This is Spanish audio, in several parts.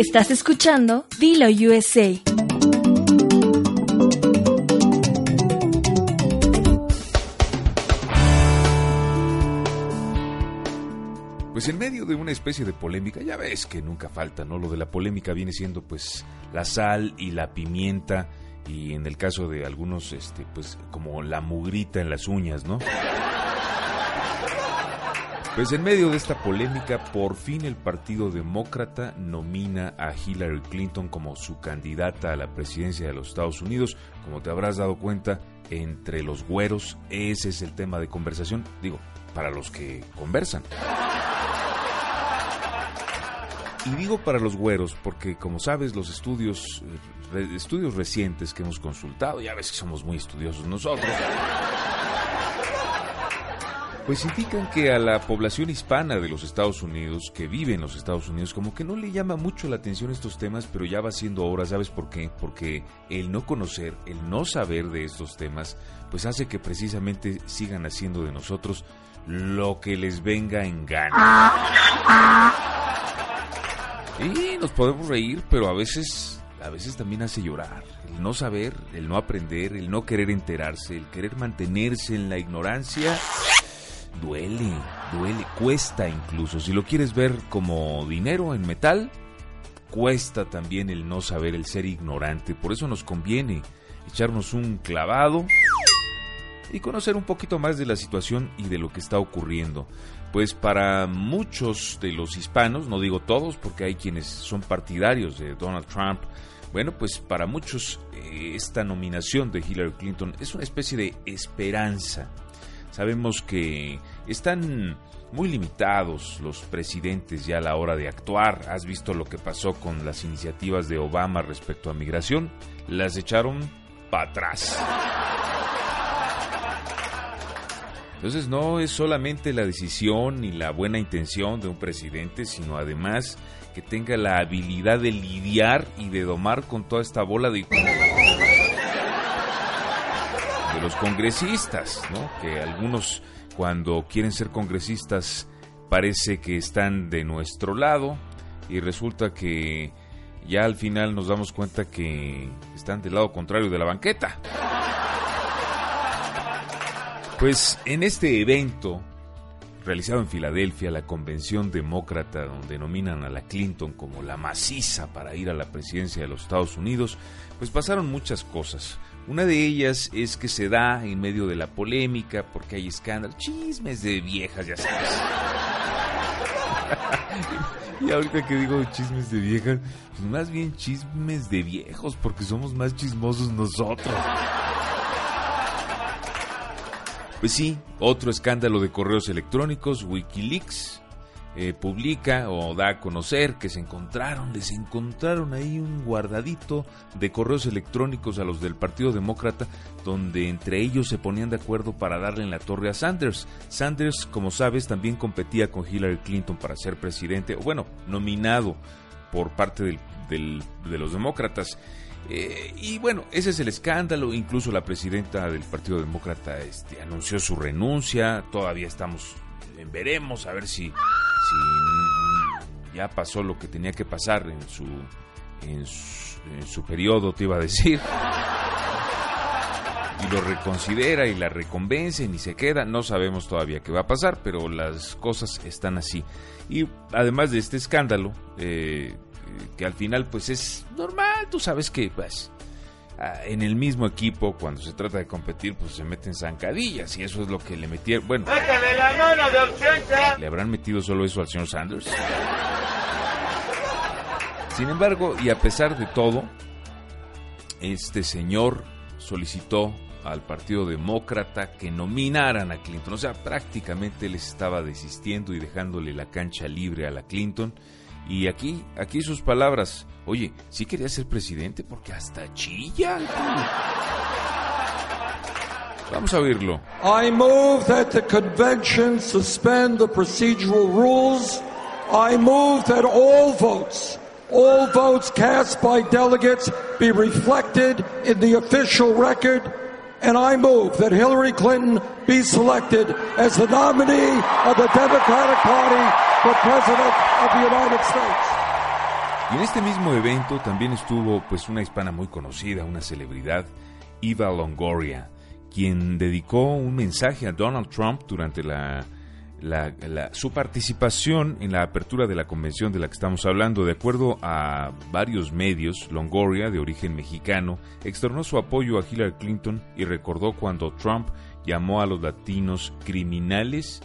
Estás escuchando Dilo USA. Pues en medio de una especie de polémica, ya ves que nunca falta, ¿no? Lo de la polémica viene siendo pues la sal y la pimienta y en el caso de algunos, este, pues como la mugrita en las uñas, ¿no? Pues en medio de esta polémica, por fin el Partido Demócrata nomina a Hillary Clinton como su candidata a la presidencia de los Estados Unidos. Como te habrás dado cuenta, entre los güeros ese es el tema de conversación, digo, para los que conversan. Y digo para los güeros porque, como sabes, los estudios, eh, estudios recientes que hemos consultado, ya ves que somos muy estudiosos nosotros, pues indican que a la población hispana de los Estados Unidos, que vive en los Estados Unidos, como que no le llama mucho la atención estos temas, pero ya va siendo hora, ¿sabes por qué? Porque el no conocer, el no saber de estos temas, pues hace que precisamente sigan haciendo de nosotros lo que les venga en gana. Y nos podemos reír, pero a veces, a veces también hace llorar. El no saber, el no aprender, el no querer enterarse, el querer mantenerse en la ignorancia duele, duele, cuesta incluso. Si lo quieres ver como dinero en metal, cuesta también el no saber, el ser ignorante. Por eso nos conviene echarnos un clavado y conocer un poquito más de la situación y de lo que está ocurriendo. Pues para muchos de los hispanos, no digo todos porque hay quienes son partidarios de Donald Trump, bueno, pues para muchos eh, esta nominación de Hillary Clinton es una especie de esperanza Sabemos que están muy limitados los presidentes ya a la hora de actuar. Has visto lo que pasó con las iniciativas de Obama respecto a migración. Las echaron para atrás. Entonces no es solamente la decisión y la buena intención de un presidente, sino además que tenga la habilidad de lidiar y de domar con toda esta bola de los congresistas, ¿no? Que algunos cuando quieren ser congresistas parece que están de nuestro lado y resulta que ya al final nos damos cuenta que están del lado contrario de la banqueta. Pues en este evento realizado en Filadelfia, la convención demócrata donde nominan a la Clinton como la maciza para ir a la presidencia de los Estados Unidos, pues pasaron muchas cosas. Una de ellas es que se da en medio de la polémica porque hay escándalos, chismes de viejas, ya sabes. y ahorita que digo chismes de viejas, pues más bien chismes de viejos porque somos más chismosos nosotros. Pues sí, otro escándalo de correos electrónicos, Wikileaks, eh, publica o da a conocer que se encontraron, les encontraron ahí un guardadito de correos electrónicos a los del Partido Demócrata, donde entre ellos se ponían de acuerdo para darle en la torre a Sanders. Sanders, como sabes, también competía con Hillary Clinton para ser presidente, o bueno, nominado por parte de los demócratas. Eh, y bueno, ese es el escándalo. Incluso la presidenta del Partido Demócrata este, anunció su renuncia. Todavía estamos veremos a ver si si ya pasó lo que tenía que pasar en su, en su, periodo, te iba a decir y lo reconsidera y la reconvencen y se queda. No sabemos todavía qué va a pasar, pero las cosas están así. Y además de este escándalo, eh, que al final pues es normal, tú sabes que pues en el mismo equipo, cuando se trata de competir, pues se meten zancadillas y eso es lo que le metieron. Bueno, ¿le habrán metido solo eso al señor Sanders? Sin embargo, y a pesar de todo, este señor solicitó al Partido Demócrata que nominaran a Clinton. O sea, prácticamente les estaba desistiendo y dejándole la cancha libre a la Clinton. Y aquí, aquí sus palabras. Oye, sí quería ser presidente porque hasta chilla. Vamos a oírlo. I move that the convention suspend the procedural rules. I move that all votes, all votes cast by delegates be reflected in the official record. And I move that Hillary Clinton be selected as the nominee of the Democratic Party for President of the United States. Y en este mismo evento también estuvo pues una hispana muy conocida, una celebridad, Eva Longoria, quien dedicó un mensaje a Donald Trump durante la, su participación en la apertura de la convención de la que estamos hablando. De acuerdo a varios medios, Longoria, de origen mexicano, externó su apoyo a Hillary Clinton y recordó cuando Trump llamó a los latinos criminales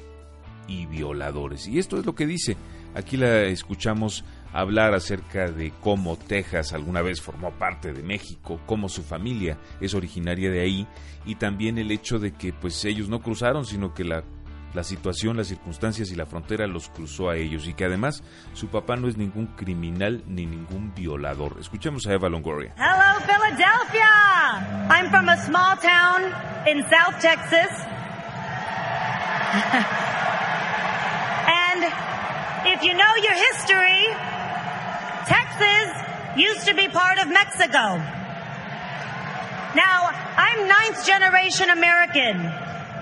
y violadores. Y esto es lo que dice. Aquí la escuchamos hablar acerca de cómo Texas alguna vez formó parte de México, cómo su familia es originaria de ahí y también el hecho de que pues ellos no cruzaron, sino que la, situación, las circunstancias y la frontera los cruzó a ellos y que además su papá no es ningún criminal ni ningún violador. Escuchemos a Eva Longoria. Hello Philadelphia. I'm from a small town in South Texas. and if you know your history, Texas used to be part of Mexico. Now, I'm ninth generation American.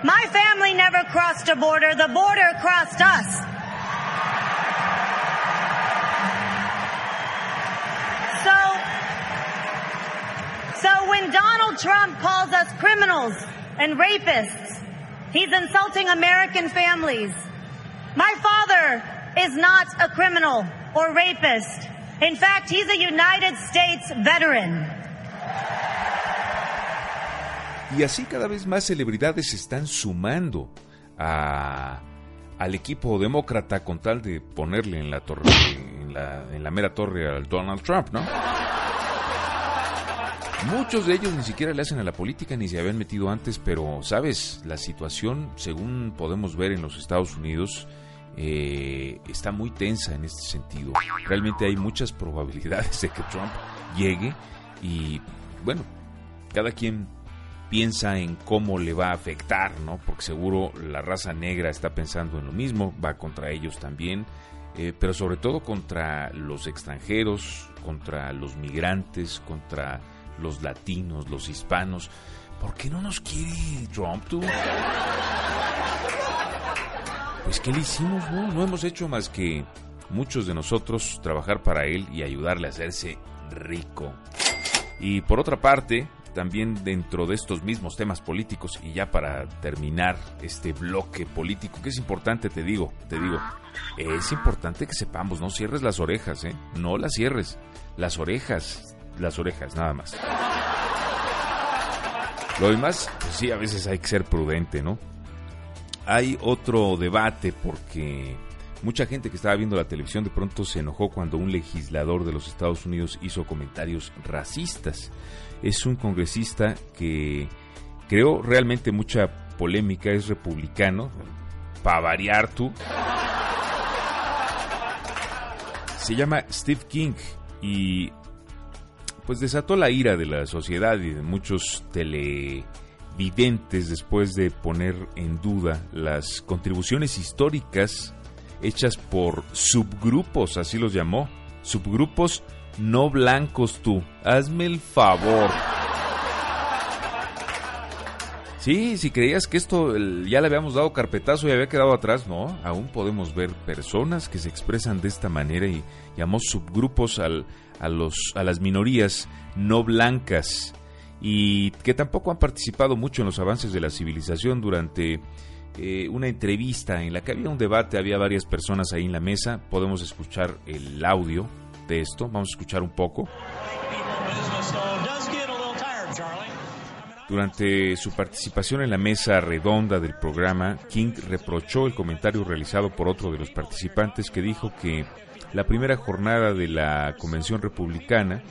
My family never crossed a border. The border crossed us. So, so when Donald Trump calls us criminals and rapists, he's insulting American families. My father is not a criminal or rapist. In fact, he's a United States veteran. Y así cada vez más celebridades están sumando a, al equipo demócrata con tal de ponerle en la torre, en la mera torre al Donald Trump, ¿no? Muchos de ellos ni siquiera le hacen a la política ni se habían metido antes, pero, ¿sabes? La situación, según podemos ver en los Estados Unidos, eh, está muy tensa en este sentido. Realmente hay muchas probabilidades de que Trump llegue y bueno, cada quien piensa en cómo le va a afectar, ¿no? Porque seguro la raza negra está pensando en lo mismo, va contra ellos también, eh, pero sobre todo contra los extranjeros, contra los migrantes, contra los latinos, los hispanos. ¿Por qué no nos quiere Trump, tú? Pues ¿qué le hicimos? No, no hemos hecho más que muchos de nosotros trabajar para él y ayudarle a hacerse rico. Y por otra parte, también dentro de estos mismos temas políticos y ya para terminar este bloque político que es importante te digo, te digo, es importante que sepamos, no cierres las orejas, ¿eh? No las cierres, las orejas, las orejas nada más. Lo demás, pues sí, a veces hay que ser prudente, ¿no? Hay otro debate porque mucha gente que estaba viendo la televisión de pronto se enojó cuando un legislador de los Estados Unidos hizo comentarios racistas. Es un congresista que creó realmente mucha polémica, es republicano, para variar tú. Se llama Steve King y pues desató la ira de la sociedad y de muchos tele videntes después de poner en duda las contribuciones históricas hechas por subgrupos, así los llamó, subgrupos no blancos tú. Hazme el favor. Sí, si creías que esto ya le habíamos dado carpetazo y había quedado atrás, no, aún podemos ver personas que se expresan de esta manera y llamamos subgrupos al, a, los, a las minorías no blancas y que tampoco han participado mucho en los avances de la civilización durante eh, una entrevista en la que había un debate, había varias personas ahí en la mesa, podemos escuchar el audio de esto, vamos a escuchar un poco. Durante su participación en la mesa redonda del programa, King reprochó el comentario realizado por otro de los participantes que dijo que la primera jornada de la convención republicana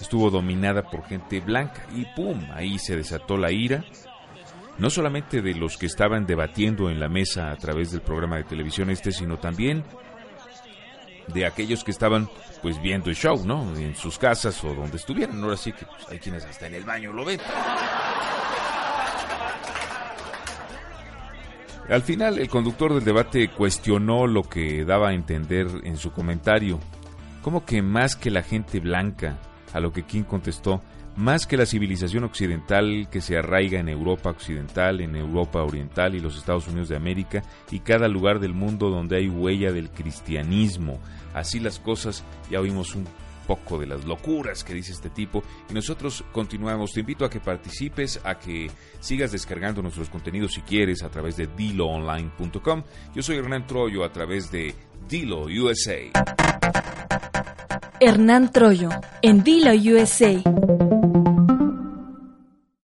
estuvo dominada por gente blanca y ¡pum! Ahí se desató la ira, no solamente de los que estaban debatiendo en la mesa a través del programa de televisión este, sino también de aquellos que estaban pues viendo el show, ¿no? En sus casas o donde estuvieran. Ahora sí que pues, hay quienes hasta en el baño lo ven. Al final, el conductor del debate cuestionó lo que daba a entender en su comentario. como que más que la gente blanca a lo que King contestó, más que la civilización occidental que se arraiga en Europa occidental, en Europa oriental y los Estados Unidos de América y cada lugar del mundo donde hay huella del cristianismo. Así las cosas, ya oímos un poco de las locuras que dice este tipo y nosotros continuamos. Te invito a que participes, a que sigas descargando nuestros contenidos si quieres a través de diloonline.com. Yo soy Hernán Troyo a través de Dilo USA. Hernán Troyo en Dilo USA.